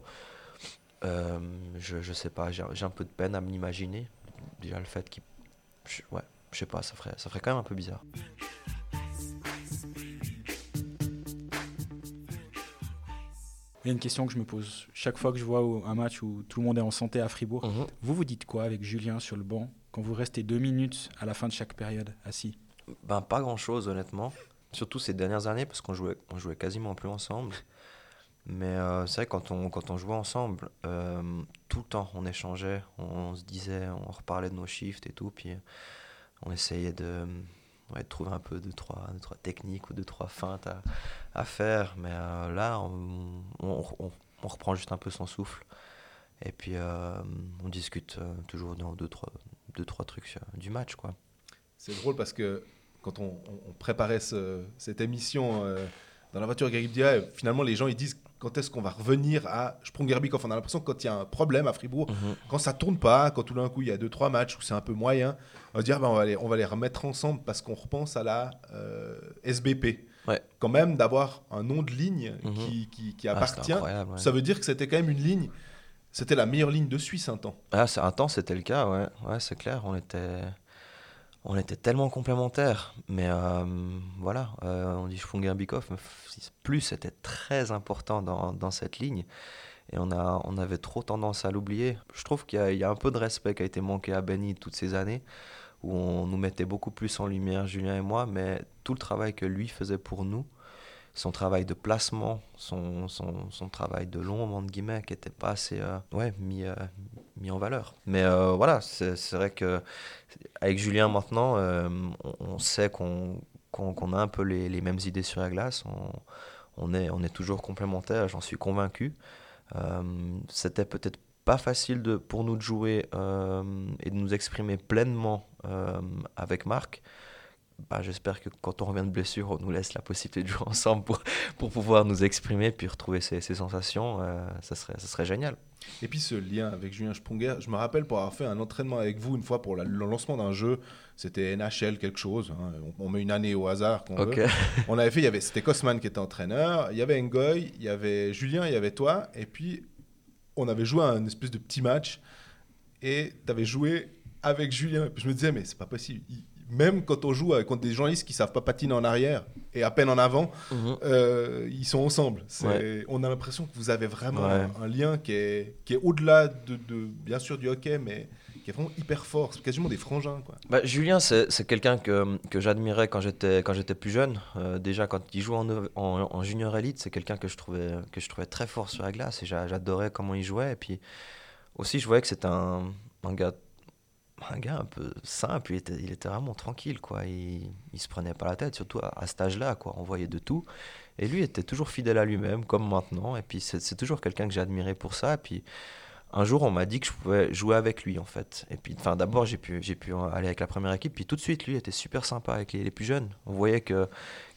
euh, je, je sais pas, j'ai un peu de peine à m'imaginer. Déjà le fait qu'il... Ouais, je sais pas, ça ferait, ça ferait quand même un peu bizarre. Il y a une question que je me pose chaque fois que je vois un match où tout le monde est en santé à Fribourg. Mhm. Vous vous dites quoi avec Julien sur le banc quand vous restez deux minutes à la fin de chaque période assis? Ben pas grand chose honnêtement. Surtout ces dernières années parce qu'on jouait, on jouait quasiment plus ensemble. Mais euh, c'est vrai quand on, quand on jouait ensemble, euh, tout le temps on échangeait, on, se disait, on reparlait de nos shifts et tout, puis on essayait de, trouver un peu deux trois, deux, trois techniques ou deux, trois feintes à, faire. Mais euh, là, on, reprend juste un peu son souffle. Et puis, euh, on discute euh, toujours dans deux, trois, deux, trois trucs du match. quoi. C'est drôle parce que quand on, préparait ce, cette émission dans la voiture avec finalement, les gens ils disent quand est-ce qu'on va revenir à Sprungerbikov On a l'impression que quand il y a un problème à Fribourg, mhm. quand ça tourne pas, quand tout d'un coup il y a deux trois matchs où c'est un peu moyen, on va dire ben, on, va les, on va les remettre ensemble parce qu'on repense à la euh, SBP. Quand même d'avoir un nom de ligne mhm. qui, qui, qui, ah, appartient, ça veut dire que c'était quand même une ligne. C'était la meilleure ligne de Suisse un temps. Ah, un temps c'était le cas, ouais, ouais c'est clair. On était on était tellement complémentaires. Mais euh, voilà, euh, on dit Bikov, mais plus c'était très important dans, dans, cette ligne. Et on, a, on avait trop tendance à l'oublier. Je trouve qu'il y, y, a un peu de respect qui a été manqué à Benny toutes ces années, où on nous mettait beaucoup plus en lumière, Julien et moi, mais tout le travail que lui faisait pour nous, son travail de placement, son, son, son travail de l'ombre, entre guillemets, qui n'était pas assez euh, ouais, mis, euh, mis en valeur. Mais euh, voilà, c'est vrai que avec Julien maintenant, on, sait qu'on qu'on a un peu les, les, mêmes idées sur la glace. On, on, est, on est toujours complémentaires, j'en suis convaincu. C'était peut-être pas facile de, pour nous de jouer et de nous exprimer pleinement avec Marc bah, j'espère que quand on revient de blessure, on nous laisse la possibilité de jouer *laughs* ensemble pour, pour pouvoir nous exprimer puis retrouver ces, ces sensations. Euh, ça, serait, ça serait génial. Et puis ce lien avec Julien Sprunger, je me rappelle pour avoir fait un entraînement avec vous une fois pour le lancement d'un jeu, c'était NHL quelque chose, hein. on, met une année au hasard qu'on veut. *laughs* On avait fait, il y avait, c'était Cosman qui était entraîneur, il y avait Ngoy, il y avait Julien, il y avait toi, et puis on avait joué un espèce de petit match, et tu avais joué avec Julien. Je me disais, mais c'est pas possible même quand on joue contre des journalistes qui savent pas patiner en arrière et à peine en avant, mhm. euh, ils sont ensemble. On a l'impression que vous avez vraiment un, lien qui est, qui est au-delà de, bien sûr du hockey, mais qui est vraiment hyper fort. C'est quasiment des frangins. Quoi. Bah, Julien, c'est quelqu'un que, que j'admirais quand j'étais plus jeune. Euh, déjà, quand il jouait en, en, en junior elite, c'est quelqu'un que je trouvais que je trouvais très fort sur la glace et j'a- j'adorais comment il jouait. Et puis aussi, je voyais que c'était un, un gars un gars un peu simple. Il était, il était vraiment tranquille, quoi. Il, se prenait pas la tête, surtout à, à cet âge-là, quoi. On voyait de tout. Et lui était toujours fidèle à lui-même, comme maintenant. Et puis c'est toujours quelqu'un que j'ai admiré pour ça. Et puis un jour, on m'a dit que je pouvais jouer avec lui, en fait. Et puis, enfin, d'abord, j'ai pu, pu aller avec la première équipe. Puis tout de suite, lui était super sympa avec les, les plus jeunes. On voyait que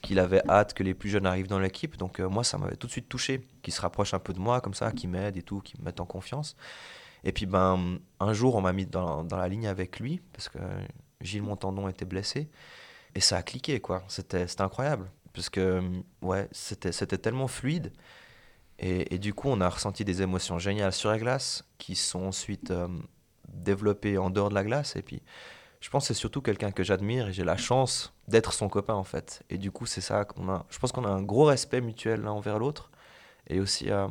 qu'il avait hâte que les plus jeunes arrivent dans l'équipe. Donc euh, moi, ça m'avait tout de suite touché. Qu'il se rapproche un peu de moi, comme ça, qu'il m'aide et tout, qu'il me mette en confiance. Et puis, ben, un jour, on m'a mis dans, la ligne avec lui parce que Gilles Montandon était blessé. Et ça a cliqué, quoi. C'était, incroyable. Parce que, ouais, c'était, tellement fluide. Et, et du coup, on a ressenti des émotions géniales sur la glace qui sont ensuite euh, développées en dehors de la glace. Et puis, je pense que c'est surtout quelqu'un que j'admire et j'ai la chance d'être son copain, en fait. Et du coup, c'est ça qu'on a. Je pense qu'on a un gros respect mutuel l'un envers l'autre et aussi euh,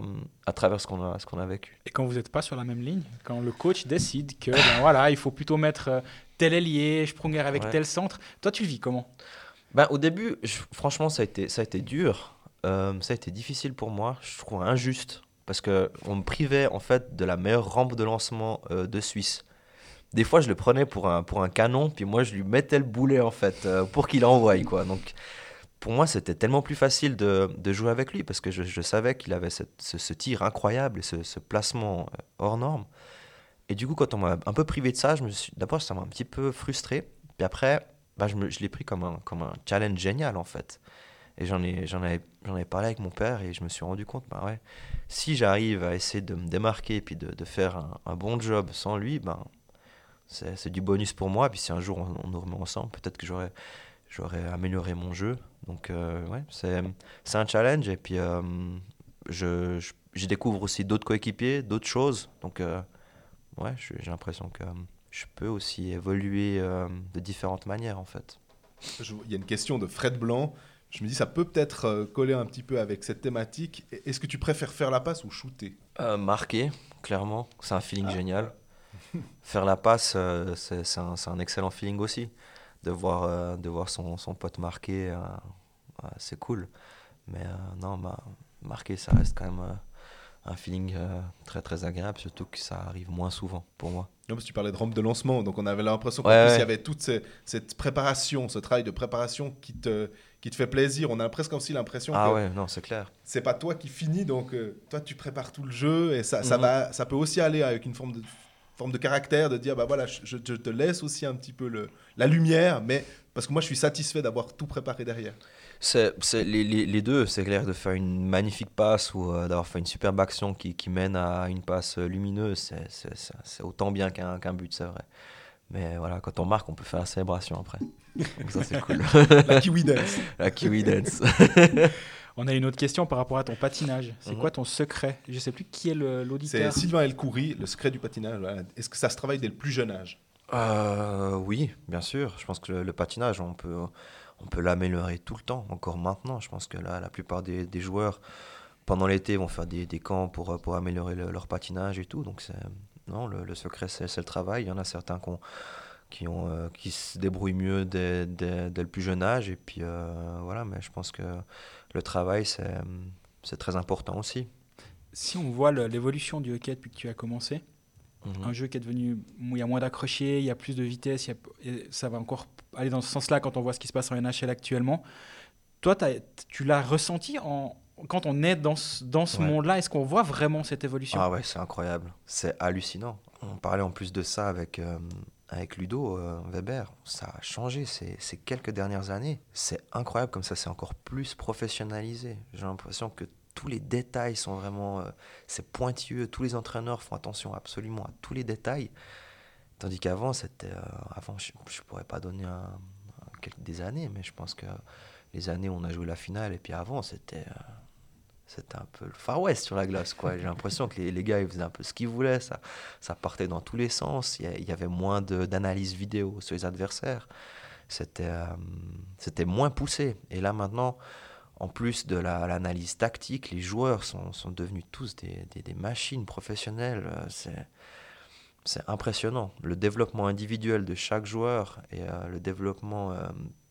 à travers ce qu'on a, qu'on a vécu. Et quand vous n'êtes pas sur la même ligne, quand le coach décide que ben *laughs* voilà, il faut plutôt mettre euh, tel ailier, Sprunger avec Ouais. tel centre, toi tu le vis comment? Ben, au début, je- franchement, ça a été, ça a été dur. Euh, ça a été difficile pour moi. Je trouve injuste parce que on me privait en fait de la meilleure rampe de lancement euh, de Suisse. Des fois, je le prenais pour un, pour un canon, puis moi, je lui mettais le boulet en fait euh, pour qu'il envoie quoi. Donc, pour moi, c'était tellement plus facile de, jouer avec lui parce que je, savais qu'il avait ce, tir incroyable et ce, ce placement euh, hors norme. Et du coup, quand on m'a un peu privé de ça, je me suis d'abord ça m'a un petit peu frustré. Puis après, bah, je, l'ai pris comme un, comme un challenge génial en fait. Et j'en ai, j'en avais, j'en avais parlé avec mon père et je me suis rendu compte, bah ouais, si j'arrive à essayer de me démarquer et puis de, faire un, bon job sans lui, ben, c'est, c'est du bonus pour moi. Puis si un jour on, on nous remet ensemble, peut-être que j'aurais, j'aurais amélioré mon jeu. Donc euh, ouais, c'est, c'est un challenge et puis euh, je, je, je découvre aussi d'autres coéquipiers, d'autres choses. Donc euh, ouais, j'ai l'impression que je peux aussi évoluer euh, de différentes manières en fait. Il y a une question de Fred Blanc. Je me dis, ça peut peut-être euh, coller un petit peu avec cette thématique. Est-ce que tu préfères faire la passe ou shooter? Euh, marquer, clairement, c'est un feeling Ah. génial. *laughs* Faire la passe, euh, c'est c'est un, c'est un excellent feeling aussi. De voir, euh, de voir son, son pote marquer, euh, c'est cool. Mais euh, non, bah, marquer, ça reste quand même un feeling euh, très très agréable, surtout que ça arrive moins souvent pour moi. Non, parce que tu parlais de rampe de lancement, donc on avait l'impression qu'en Ouais, plus, ouais. il y avait toute ces- cette préparation, ce travail de préparation qui te, qui te fait plaisir. On a presque aussi l'impression Ah que ouais, non, c'est clair. c'est pas toi qui finis, donc euh, toi tu prépares tout le jeu et ça, ça, Mhm. va, ça peut aussi aller avec une forme de, forme de caractère, de dire bah voilà, je, je te laisse aussi un petit peu le, la lumière, mais parce que moi je suis satisfait d'avoir tout préparé derrière. C'est, les, les, les deux, c'est clair, de faire une magnifique passe ou euh, d'avoir fait une superbe action qui, qui mène à une passe euh, lumineuse, c'est, autant bien qu'un, qu'un but, c'est vrai. Mais voilà, quand on marque, on peut faire la célébration après. Donc *laughs* ça, c'est cool. La kiwi dance. la kiwi dance. *laughs* On a une autre question par rapport à ton patinage. C'est Mhm. quoi ton secret? Je sais plus qui est le- C'est l'auditeur. Sylvain Elcoury, le secret du patinage. Est-ce que ça se travaille dès le plus jeune âge? Euh, oui, bien sûr. Je pense que le, le patinage, on peut, on peut l'améliorer tout le temps, encore maintenant. Je pense que là, la plupart des, des joueurs, pendant l'été, vont faire des, des camps pour, pour améliorer le- leur patinage et tout. Donc, c'est, non, le, le secret, c'est, le travail. Il y en a certains qui, ont, euh, qui se débrouillent mieux dès, dès- dès le plus jeune âge. Et puis, euh, voilà, mais je pense que le travail, c'est, très important aussi. Si on voit l'évolution du hockey depuis que tu as commencé, Mhm. un jeu qui est devenu il y a moins d'accrochés, il y a plus de vitesse, il y a- et ça va encore aller dans ce sens-là quand on voit ce qui se passe en NHL actuellement. Toi, tu l'as ressenti en, quand on est dans ce, dans ce Ouais. monde-là Est-ce qu'on voit vraiment cette évolution? Ah ouais, c'est incroyable. C'est hallucinant. On parlait en plus de ça avec, euh, avec Ludo euh, Weber. Ça a changé ces, ces quelques dernières années. C'est incroyable comme ça s'est encore plus professionnalisé. J'ai l'impression que tous les détails sont vraiment... euh, c'est pointilleux. Tous les entraîneurs font attention absolument à tous les détails. Tandis qu'avant, c'était... euh, avant, je ne pourrais pas donner des années, mais je pense que les années où on a joué la finale, et puis avant, c'était... c'était un peu le Far West sur la glace, quoi. J'ai l'impression que les, les gars, ils faisaient un peu ce qu'ils voulaient. Ça, ça partait dans tous les sens. Il y, avait moins d'analyse vidéo sur les adversaires. C'était euh, c'était moins poussé. Et là, maintenant, en plus de la- l'analyse tactique, les joueurs sont, sont devenus tous des, des- machines professionnelles. Euh, C'est impressionnant. Le développement individuel de chaque joueur et euh, le développement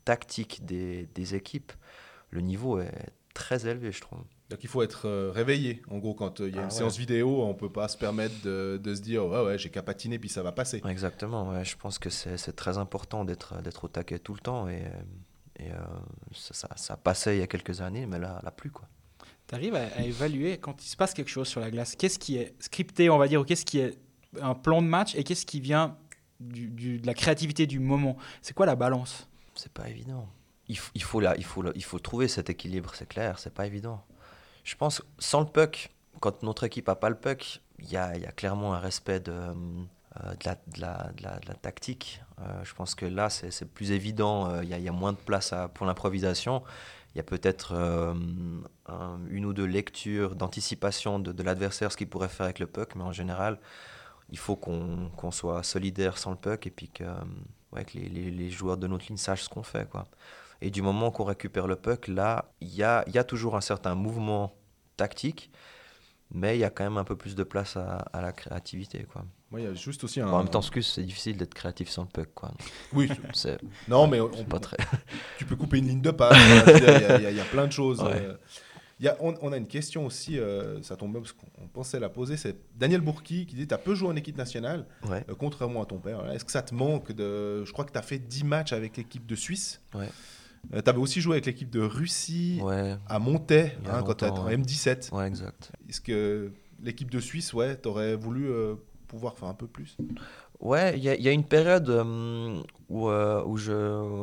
tactique des, des, équipes, le niveau est très élevé, je trouve. Donc il faut être euh, réveillé. En gros, quand il y a une ah séance vidéo, on peut pas se permettre de, de se dire ouais, ouais j'ai qu'à patiner puis ça va passer. Exactement, ouais, je pense que c'est très important d'être au taquet tout le temps et, et ça, ça, ça, passait il y a quelques années, mais là, là plus. quoi. Tu arrives à, à, évaluer quand il se passe quelque chose sur la glace, qu'est-ce qui est scripté, on va dire, ou qu'est-ce qui est un plan de match et qu'est-ce qui vient du, de la créativité du moment? C'est quoi la balance? C'est pas évident. Il, il, faut là, il, faut il faut trouver cet équilibre, c'est clair, c'est pas évident. Je pense sans le puck, quand notre équipe a pas le puck, il y a, clairement un respect de, euh, la, tactique. Euh, je pense que là, c'est plus évident, euh, il y, a moins de place pour l'improvisation. Il y a peut-être une ou deux lectures d'anticipation de, l'adversaire, ce qu'il pourrait faire avec le puck, mais en général, il faut qu'on soit solidaire sans le puck et puis que, les, les, joueurs de notre ligne sachent ce qu'on fait. Quoi. Et du moment qu'on récupère le puck, là, il y a, y a, toujours un certain mouvement tactique, mais il y a quand même un peu plus de place à, à la créativité. Quoi. Ouais, y a juste aussi un... En même temps, c'est difficile d'être créatif sans le puck. Quoi. Oui, *laughs* c'est non, mais on, *laughs* pas très... *laughs* tu peux couper une ligne de passe. Il y, y, y, a plein de choses. Ouais. Euh, y a, on, on, a une question aussi, euh, ça tombe bien parce qu'on pensait la poser, c'est Daniel Bourki qui dit, tu as peu joué en équipe nationale, ouais. euh, contrairement à ton père. Est-ce que ça te manque de... Je crois que tu as fait 10 matchs avec l'équipe de Suisse. Ouais. Euh, tu avais aussi joué avec l'équipe de Russie ouais. à Montais, hein, quand tu étais en M17. Ouais, exact. Est-ce que l'équipe de Suisse, ouais, tu aurais voulu euh, pouvoir faire un peu plus? Ouais, il y, y, a une période euh, où, euh, où, je,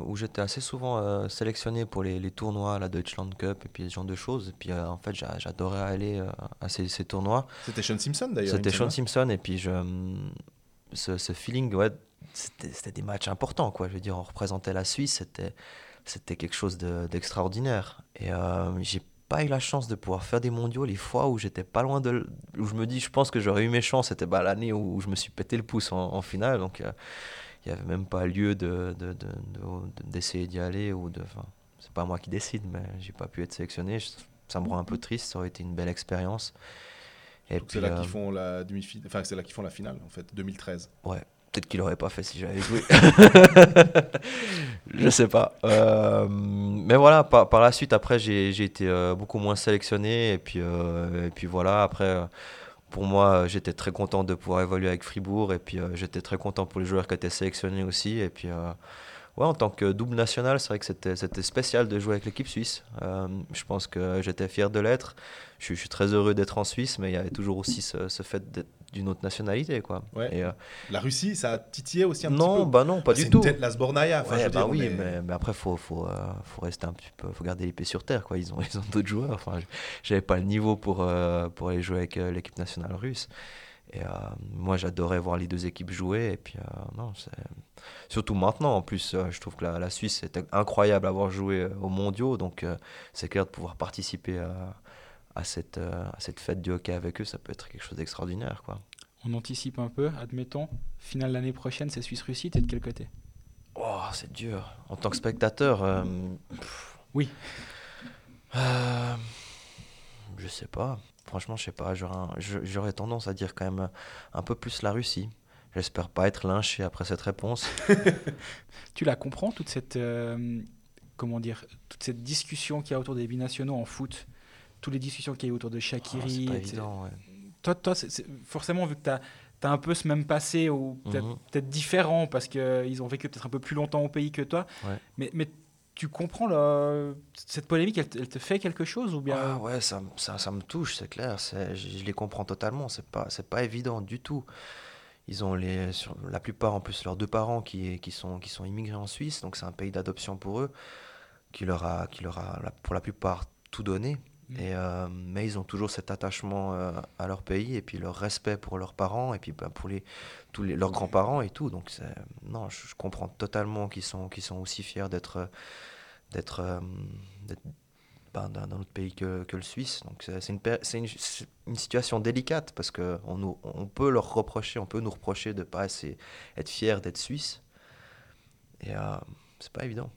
où j'étais assez souvent sélectionné pour les, les, tournois, la Deutschland Cup et puis ce genre de choses. Et puis en fait, j'adorais aller à ces, ces, tournois. C'était Sean Simpson d'ailleurs. C'était Sean Simpson et puis je, ce, ce feeling, ouais, c'était, des matchs importants. Quoi. Je veux dire, on représentait la Suisse, c'était, c'était quelque chose de, d'extraordinaire. Et j'ai pas eu la chance de pouvoir faire des mondiaux les fois où j'étais pas loin de où je me dis je pense que j'aurais eu mes chances. C'était bah, l'année où, je me suis pété le pouce en, en finale. Donc il euh, n'y avait même pas lieu de, de, de, d'essayer d'y aller ou de c'est pas moi qui décide mais j'ai pas pu être sélectionné. Ça me rend un peu triste. Ça aurait été une belle expérience. Et c'est là euh, qu'ils font la demi enfin c'est là qu'ils font la finale en fait 2013 ouais peut-être qu'il aurait pas fait si j'avais joué. *laughs* je sais pas. Euh, mais voilà, par, par, la suite, après, j'ai été euh, beaucoup moins sélectionné. Et puis, euh, et puis voilà, après, pour moi, j'étais très content de pouvoir évoluer avec Fribourg. Et puis, j'étais très content pour les joueurs qui étaient sélectionnés aussi. Et puis, ouais, en tant que double national, c'est vrai que c'était spécial de jouer avec l'équipe suisse. je pense que j'étais fier de l'être. Je, je, suis très heureux d'être en Suisse, mais il y avait toujours aussi ce, ce fait d'être d'une autre nationalité quoi. Ouais. Et, euh, la Russie, ça a titillé aussi un non, petit peu. Bah non, pas du tout. C'est la Sbornaya. Enfin, ouais, bah dire, oui, mais... Mais, mais... après faut faut, euh, faut rester un petit peu, faut garder l'épée sur terre quoi. Ils ont *laughs* ils ont d'autres joueurs. Enfin, j'avais pas le niveau pour euh, pour aller jouer avec l'équipe nationale russe. Et moi, j'adorais voir les deux équipes jouer. Et puis, non, surtout maintenant, en plus, je trouve que la, la Suisse, c'était incroyable d'avoir joué aux mondiaux. Donc, c'est clair de pouvoir participer à, à, cette, à cette fête du hockey avec eux, ça peut être quelque chose d'extraordinaire. Quoi on anticipe un peu, admettons, finale l'année prochaine, c'est Suisse-Russie, t'es de quel côté? Oh, c'est dur. En tant que spectateur, euh, oui. Euh, je sais pas. Franchement, je sais pas. J'aurais tendance à dire quand même un peu plus la Russie. J'espère pas être lynché après cette réponse. *laughs* tu la comprends, toute cette, euh, comment dire, toute cette discussion qu'il y a autour des binationaux en foot, toutes les discussions qu'il y a autour de Shakiri. Oh, évident, ouais toi, toi c est, c est, forcément, vu que tu as, as, un peu ce même passé, ou peut-être Mhm. peut différent, parce qu'ils ont vécu peut-être un peu plus longtemps au pays que toi, Ouais. mais, mais tu comprends le, cette polémique, elle, te- elle te fait quelque chose ou bien? Ah ouais, ça, me- ça, ça me touche, c'est clair. Je, je les comprends totalement. C'est pas, c'est pas évident du tout. Ils ont les, sur, la plupart en plus leurs deux parents qui, qui, sont, qui sont immigrés en Suisse, donc c'est un pays d'adoption pour eux, qui leur a, qui leur a pour la plupart tout donné. Euh, mais ils ont toujours cet attachement euh, à leur pays et puis leur respect pour leurs parents et puis bah, pour leurs grands-parents et tout. Donc non, je, comprends totalement qu'ils sont, aussi fiers d'être d'être euh, ben, d'un autre pays que, le Suisse. Donc c'est une, situation délicate parce que on, nous- on peut leur reprocher, on peut nous reprocher de pas assez être fiers d'être suisse. Et c'est pas évident.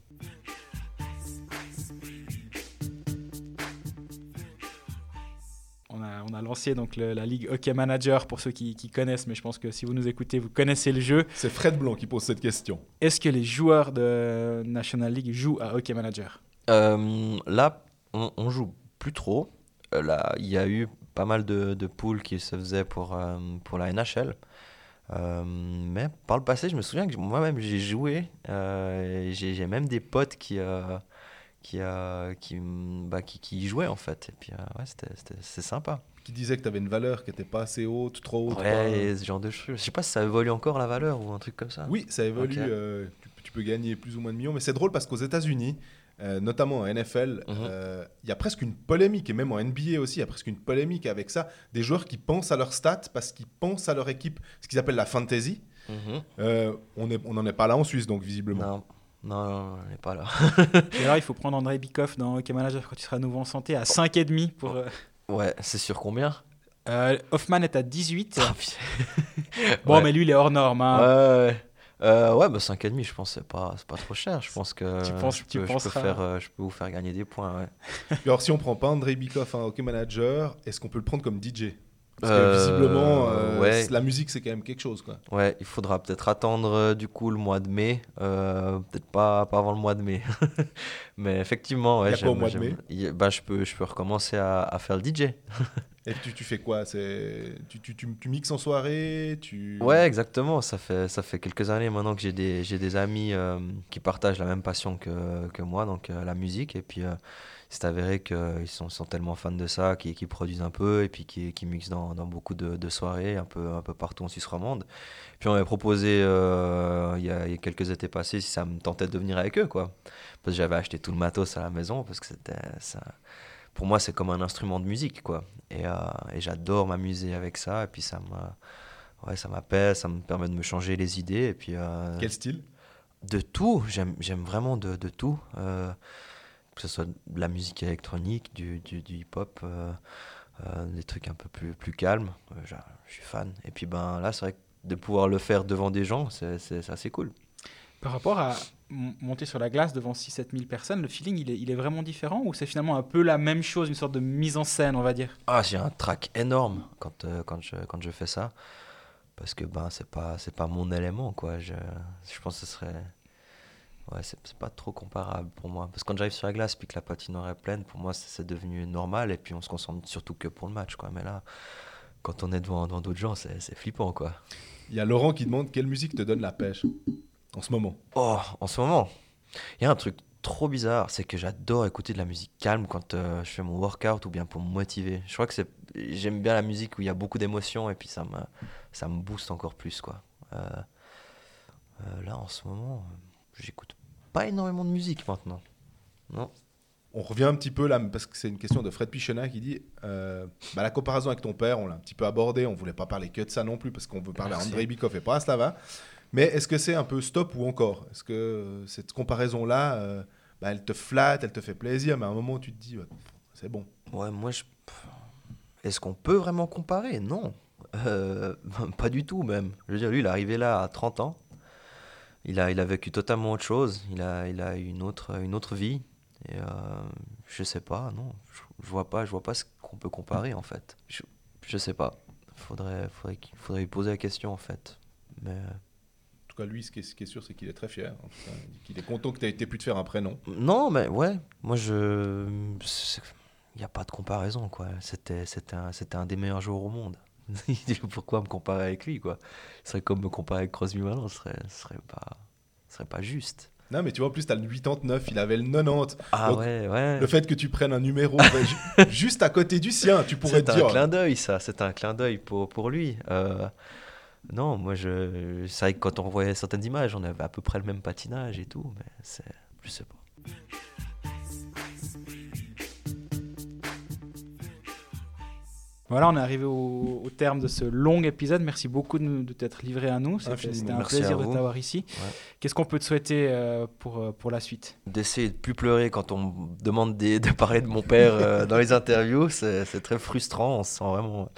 On a, lancé donc le- la ligue Hockey Manager pour ceux qui, qui connaissent, mais je pense que si vous nous écoutez, vous connaissez le jeu. C'est Fred Blanc qui pose cette question. Est-ce que les joueurs de National League jouent à Hockey Manager? Euh, là, on, on joue plus trop. Euh, là, il y a eu pas mal de, de poules qui se faisaient pour, euh, pour la NHL. Euh, mais par le passé, je me souviens que moi-même j'ai joué. euh, j'ai même des potes qui, euh, qui, qui, bah, qui, qui y jouaient en fait. Et puis, euh, ouais, c'était- c'était- c'est sympa. Qui disait que tu avais une valeur qui n'était pas assez haute, trop haute. Ouais, pas- et ce genre de choses. Je sais pas si ça évolue encore la valeur ou un truc comme ça. Oui, ça évolue. Euh, tu, tu peux gagner plus ou moins de millions. Mais c'est drôle parce qu'aux États-Unis, euh, notamment en NFL, Mhm. euh, il y a presque une polémique, et même en NBA aussi, il y a presque une polémique avec ça. Des joueurs qui pensent à leur stats parce qu'ils pensent à leur équipe, ce qu'ils appellent la fantasy. Mhm. Euh, on n'en est pas là en Suisse, donc visiblement. Non, non, non, on n'est pas là. *laughs* Et alors, il faut prendre André Bikoff dans Hockey Manager quand il sera à nouveau en santé à 5,5 pour. euh, Ouais, c'est sur combien? Euh, Hoffman est à 18. Ah. *laughs* *laughs* Bon, Ouais. mais lui, il est hors norme. hein. Ouais, ouais. Euh, ouais, bah 5,5, je pense que c'est pas, c'est pas trop cher. Je pense que Tu penses- je, tu peux, je, peux faire, euh, je peux vous faire gagner des points. Ouais. *laughs* Alors, si on prend pas André Bikoff, un hockey manager, est-ce qu'on peut le prendre comme DJ Parce que Euh, visiblement, euh, ouais. la musique, c'est quand même quelque chose. Quoi. ouais, il faudra peut-être attendre euh, du coup le mois de mai. euh, peut-être pas, pas avant le mois de mai. *laughs* Mais effectivement, ouais, j'aime- mois de mai? bah, je, peux, je peux recommencer à, à faire le DJ. Et tu, tu fais quoi? C'est... tu, tu, tu, tu mixes en soirée? Tu... Ouais, exactement. Ça fait, ça fait quelques années maintenant que j'ai des, j'ai des amis qui partagent la même passion que, que moi, donc la musique. Et puis, c'est avéré qu'ils sont, sont tellement fans de ça, qu'ils qu'ils produisent un peu et puis qui, qui mixent dans, dans beaucoup de, de soirées, un peu, un peu partout en Suisse romande. Puis on m'avait proposé, euh, il y, a, il y a quelques étés passés, si ça me tentait de venir avec eux, quoi. Parce que j'avais acheté tout le matos à la maison, parce que c'était ça. Pour moi, c'est comme un instrument de musique, quoi. Et, euh, et j'adore m'amuser avec ça. Et puis ça me, ouais, ça m'apaise, ça me permet de me changer les idées. Et puis euh, Quel style? de tout, j'aime, j'aime vraiment de, de tout. Euh, que ce soit de la musique électronique, du, du, du hip-hop, euh, euh, des trucs un peu plus, plus calmes. Euh, je suis fan. Et puis ben là, c'est vrai que de pouvoir le faire devant des gens, c'est, assez cool. Par rapport à monter sur la glace devant 6-7 000 personnes, le feeling, il est, il est vraiment différent ou c'est finalement un peu la même chose, une sorte de mise en scène, on va dire? Ah, j'ai un trac énorme quand, euh, quand, je, quand je fais ça. Parce que ben, c'est pas, pas mon élément, quoi. Je, je pense que ce serait. Ouais, c'est pas trop comparable pour moi. Parce que quand j'arrive sur la glace puis que la patinoire est pleine, pour moi, c'est devenu normal. Et puis on se concentre surtout que pour le match, quoi. Mais là, quand on est devant devant d'autres gens, c'est flippant, quoi. Il y a Laurent qui demande quelle musique te donne la pêche? En ce moment. Oh, en ce moment, il y a un truc trop bizarre, c'est que j'adore écouter de la musique calme quand euh, je fais mon workout ou bien pour me motiver. Je crois que c'est, j'aime bien la musique où il y a beaucoup d'émotions et puis ça me, ça me booste encore plus quoi. Euh, euh, là, en ce moment, j'écoute pas énormément de musique maintenant. Non. On revient un petit peu là, parce que c'est une question de Fred Pichena qui dit euh, bah, la comparaison avec ton père, on l'a un petit peu abordé, on voulait pas parler que de ça non plus, parce qu'on veut parler à. Andrei Bikov et pas à Slava. Mais est-ce que c'est un peu stop ou encore? Est-ce que cette comparaison-là, euh, bah, elle te flatte, elle te fait plaisir, mais à un moment tu te dis, c'est bon. Ouais, moi, je... est-ce qu'on peut vraiment comparer? Non. Euh, *laughs* pas du tout, même. Je veux dire, lui, il est arrivé là à 30 ans. Il a, il a vécu totalement autre chose. Il a, il a eu une autre, une autre vie. Et euh, je sais pas, non. Je, je vois pas, je vois pas ce qu'on peut comparer, en fait. Je, je sais pas. Faudrait, faudrait, faudrait lui poser la question, en fait. Mais euh, En tout cas, lui, ce qui est, ce qui est sûr, c'est qu'il est très fier. En cas, il est content que tu aies été pu te faire un prénom. Non, mais ouais, moi je. Il n'y a pas de comparaison, quoi. C'était c'était un, c'était un des meilleurs joueurs au monde. *laughs* Pourquoi me comparer avec lui, quoi? Ce serait comme me comparer avec Crosby Malone, ce serait, ce serait, pas, ce serait pas juste. Non, mais tu vois, en plus, tu as le 89, il avait le 90. Ah Donc, ouais, ouais. Le fait que tu prennes un numéro *laughs* ju- juste à côté du sien, tu pourrais C'est te un dire. clin d'œil, ça. C'est un clin d'œil pour, pour lui. Euh, non, moi, je... c'est vrai que quand on voyait certaines images, on avait à peu près le même patinage et tout, mais c'est. Je sais pas. Voilà, on est arrivé au, au terme de ce long épisode. Merci beaucoup de, nous- de t'être livré à nous. C'était un Merci plaisir de t'avoir ici. Ouais. Qu'est-ce qu'on peut te souhaiter euh, pour, euh, pour la suite? D'essayer de plus pleurer quand on me demande des- de parler de mon père euh, *laughs* dans les interviews, c'est très frustrant. On se sent vraiment.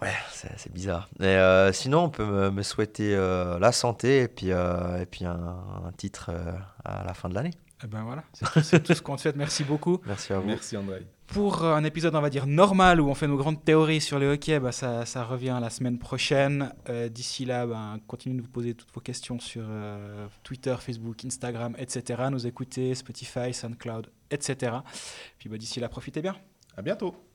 Ouais, c'est bizarre. Mais euh, sinon, on peut me, me souhaiter euh, la santé et puis, euh, et puis un, un titre euh, à la fin de l'année. Eh ben voilà, c'est tout- c'est tout ce qu'on te souhaite. Merci beaucoup. Merci à vous. Merci, André. Pour un épisode, on va dire, normal, où on fait nos grandes théories sur le hockey, bah, ça, revient la semaine prochaine. Euh, D'ici là, bah, continuez de vous poser toutes vos questions sur euh, Twitter, Facebook, Instagram, etc. Nous écouter, Spotify, SoundCloud, etc. Puis bah, d'ici là, profitez bien. À bientôt.